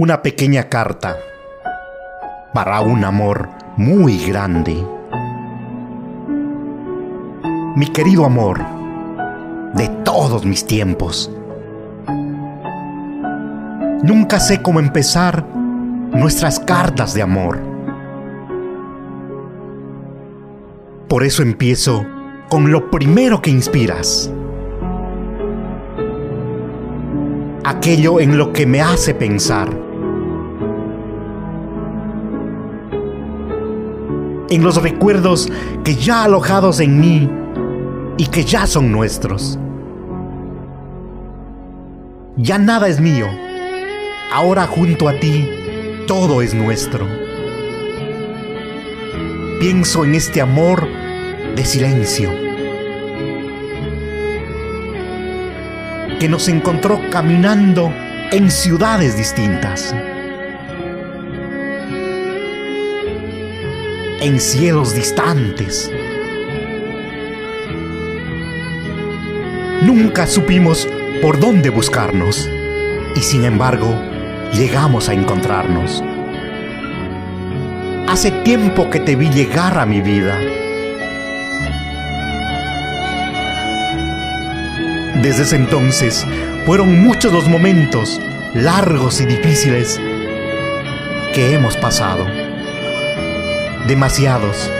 una pequeña carta para un amor muy grande. Mi querido amor, de todos mis tiempos. Nunca sé cómo empezar nuestras cartas de amor. Por eso empiezo con lo primero que inspiras. Aquello en lo que me hace pensar. En los recuerdos que ya alojados en mí y que ya son nuestros. Ya nada es mío. Ahora junto a ti, todo es nuestro. Pienso en este amor de silencio que nos encontró caminando en ciudades distintas, en cielos distantes. Nunca supimos por dónde buscarnos y sin embargo llegamos a encontrarnos. Hace tiempo que te vi llegar a mi vida. Desde ese entonces fueron muchos los momentos largos y difíciles que hemos pasado. Demasiados,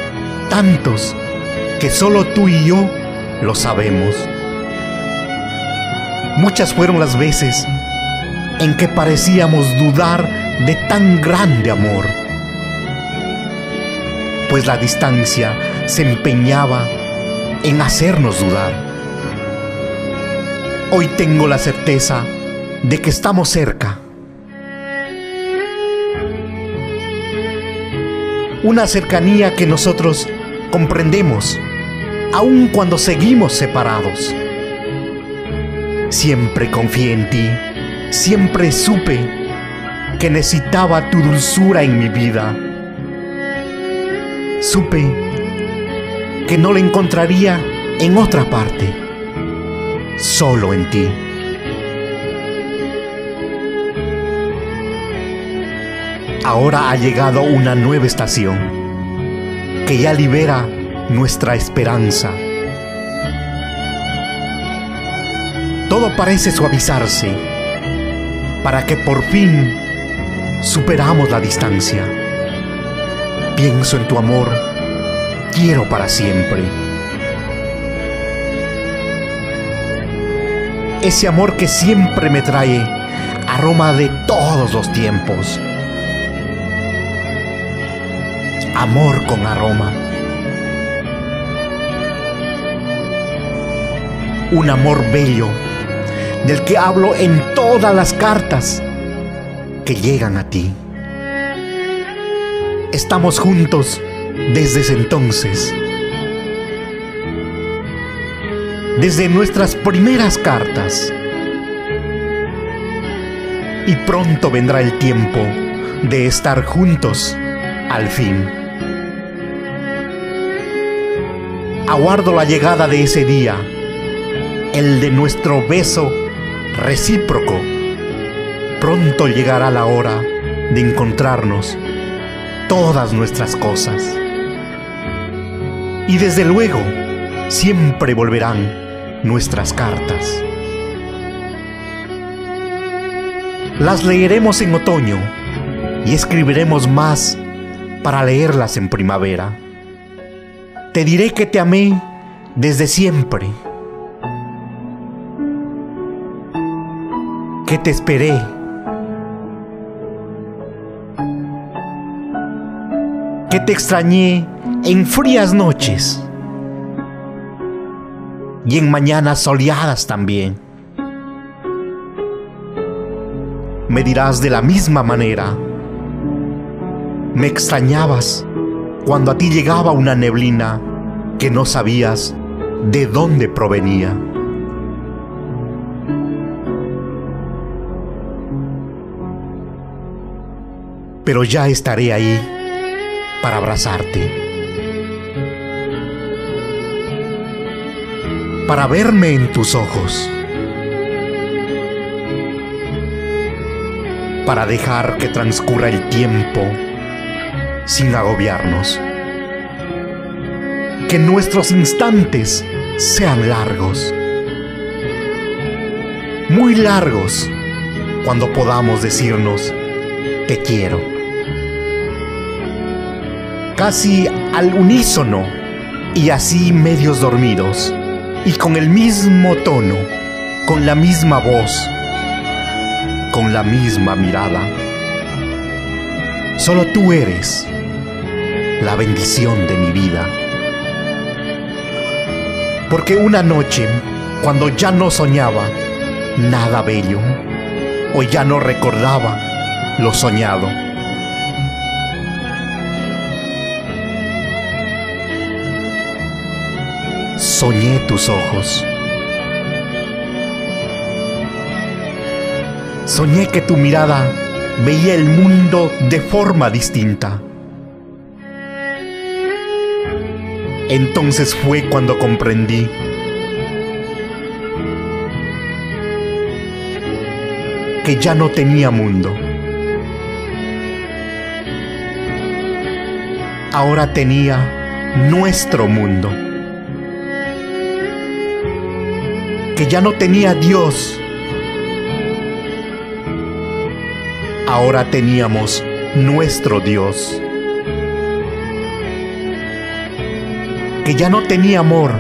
tantos, que solo tú y yo lo sabemos. Muchas fueron las veces en que parecíamos dudar de tan grande amor, pues la distancia se empeñaba en hacernos dudar. Hoy tengo la certeza de que estamos cerca. Una cercanía que nosotros comprendemos, aun cuando seguimos separados. Siempre confié en ti, siempre supe que necesitaba tu dulzura en mi vida. Supe que no la encontraría en otra parte, solo en ti. Ahora ha llegado una nueva estación que ya libera nuestra esperanza todo parece suavizarse para que por fin superamos la distancia. Pienso en tu amor, quiero para siempre. Ese amor que siempre me trae aroma de todos los tiempos. Amor con aroma. Un amor bello del que hablo en todas las cartas que llegan a ti. Estamos juntos desde ese entonces. Desde nuestras primeras cartas. Y pronto vendrá el tiempo de estar juntos al fin. Aguardo la llegada de ese día, el de nuestro beso recíproco. Pronto llegará la hora de encontrarnos todas nuestras cosas. Y desde luego, siempre volverán nuestras cartas. Las leeremos en otoño y escribiremos más para leerlas en primavera. Te diré que te amé desde siempre que te esperé. Que te extrañé en frías noches y en mañanas soleadas también. Me dirás de la misma manera, me extrañabas cuando a ti llegaba una neblina que no sabías de dónde provenía. pero ya estaré ahí para abrazarte. Para verme en tus ojos. para dejar que transcurra el tiempo sin agobiarnos. Que nuestros instantes sean largos, muy largos, cuando podamos decirnos, te quiero. Casi al unísono y así medios dormidos, y con el mismo tono, con la misma voz, con la misma mirada. Solo tú eres la bendición de mi vida. Porque una noche, cuando ya no soñaba nada bello, o ya no recordaba lo soñado, soñé tus ojos. Soñé que tu mirada veía el mundo de forma distinta. Entonces fue cuando comprendí que ya no tenía mundo. Ahora tenía nuestro mundo. Que ya no tenía Dios. Ahora teníamos nuestro Dios. Que ya no tenía amor,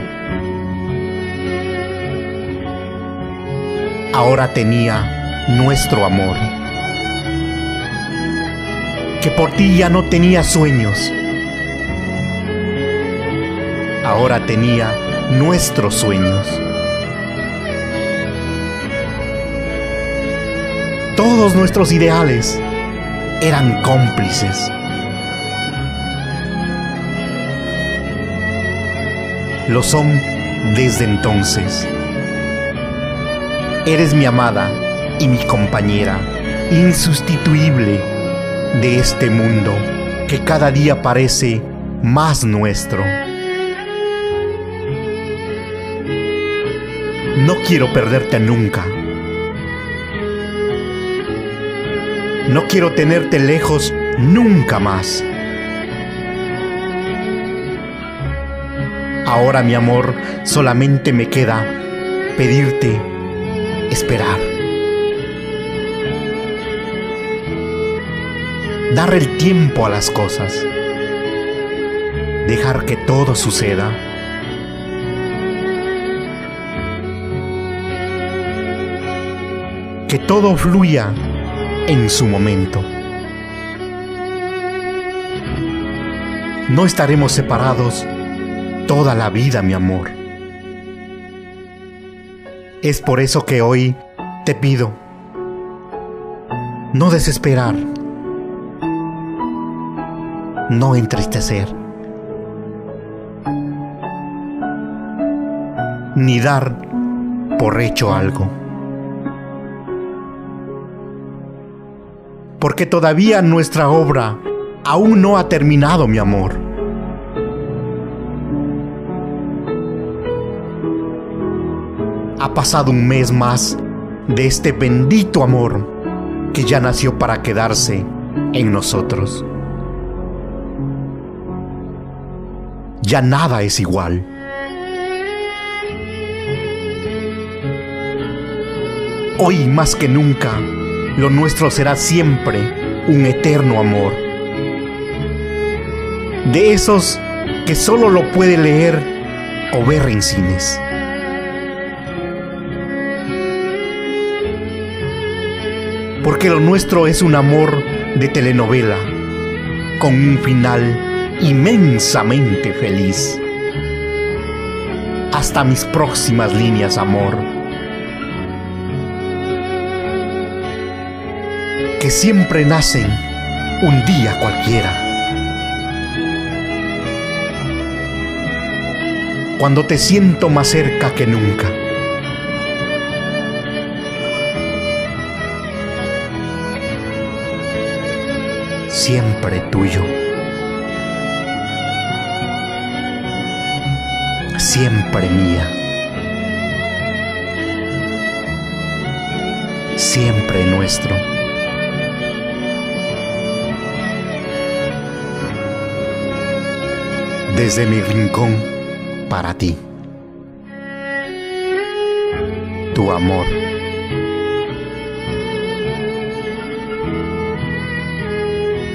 ahora tenía nuestro amor. Que por ti ya no tenía sueños, ahora tenía nuestros sueños. Todos nuestros ideales eran cómplices. Lo son desde entonces. Eres mi amada y mi compañera, insustituible de este mundo que cada día parece más nuestro. No quiero perderte nunca. No quiero tenerte lejos nunca más. Ahora mi amor, solamente me queda pedirte esperar. Dar el tiempo a las cosas. Dejar que todo suceda. Que todo fluya en su momento. No estaremos separados toda la vida, mi amor. Es por eso que hoy te pido no desesperar, no entristecer, ni dar por hecho algo. Porque todavía nuestra obra aún no ha terminado, mi amor. Ha pasado un mes más de este bendito amor que ya nació para quedarse en nosotros. Ya nada es igual. Hoy más que nunca, lo nuestro será siempre un eterno amor. De esos que solo lo puede leer o ver en cines. Porque lo nuestro es un amor de telenovela, con un final inmensamente feliz. Hasta mis próximas líneas, amor. Que siempre nacen un día cualquiera. Cuando te siento más cerca que nunca. siempre tuyo. Siempre mía. Siempre nuestro. Desde mi rincón para ti. Tu amor.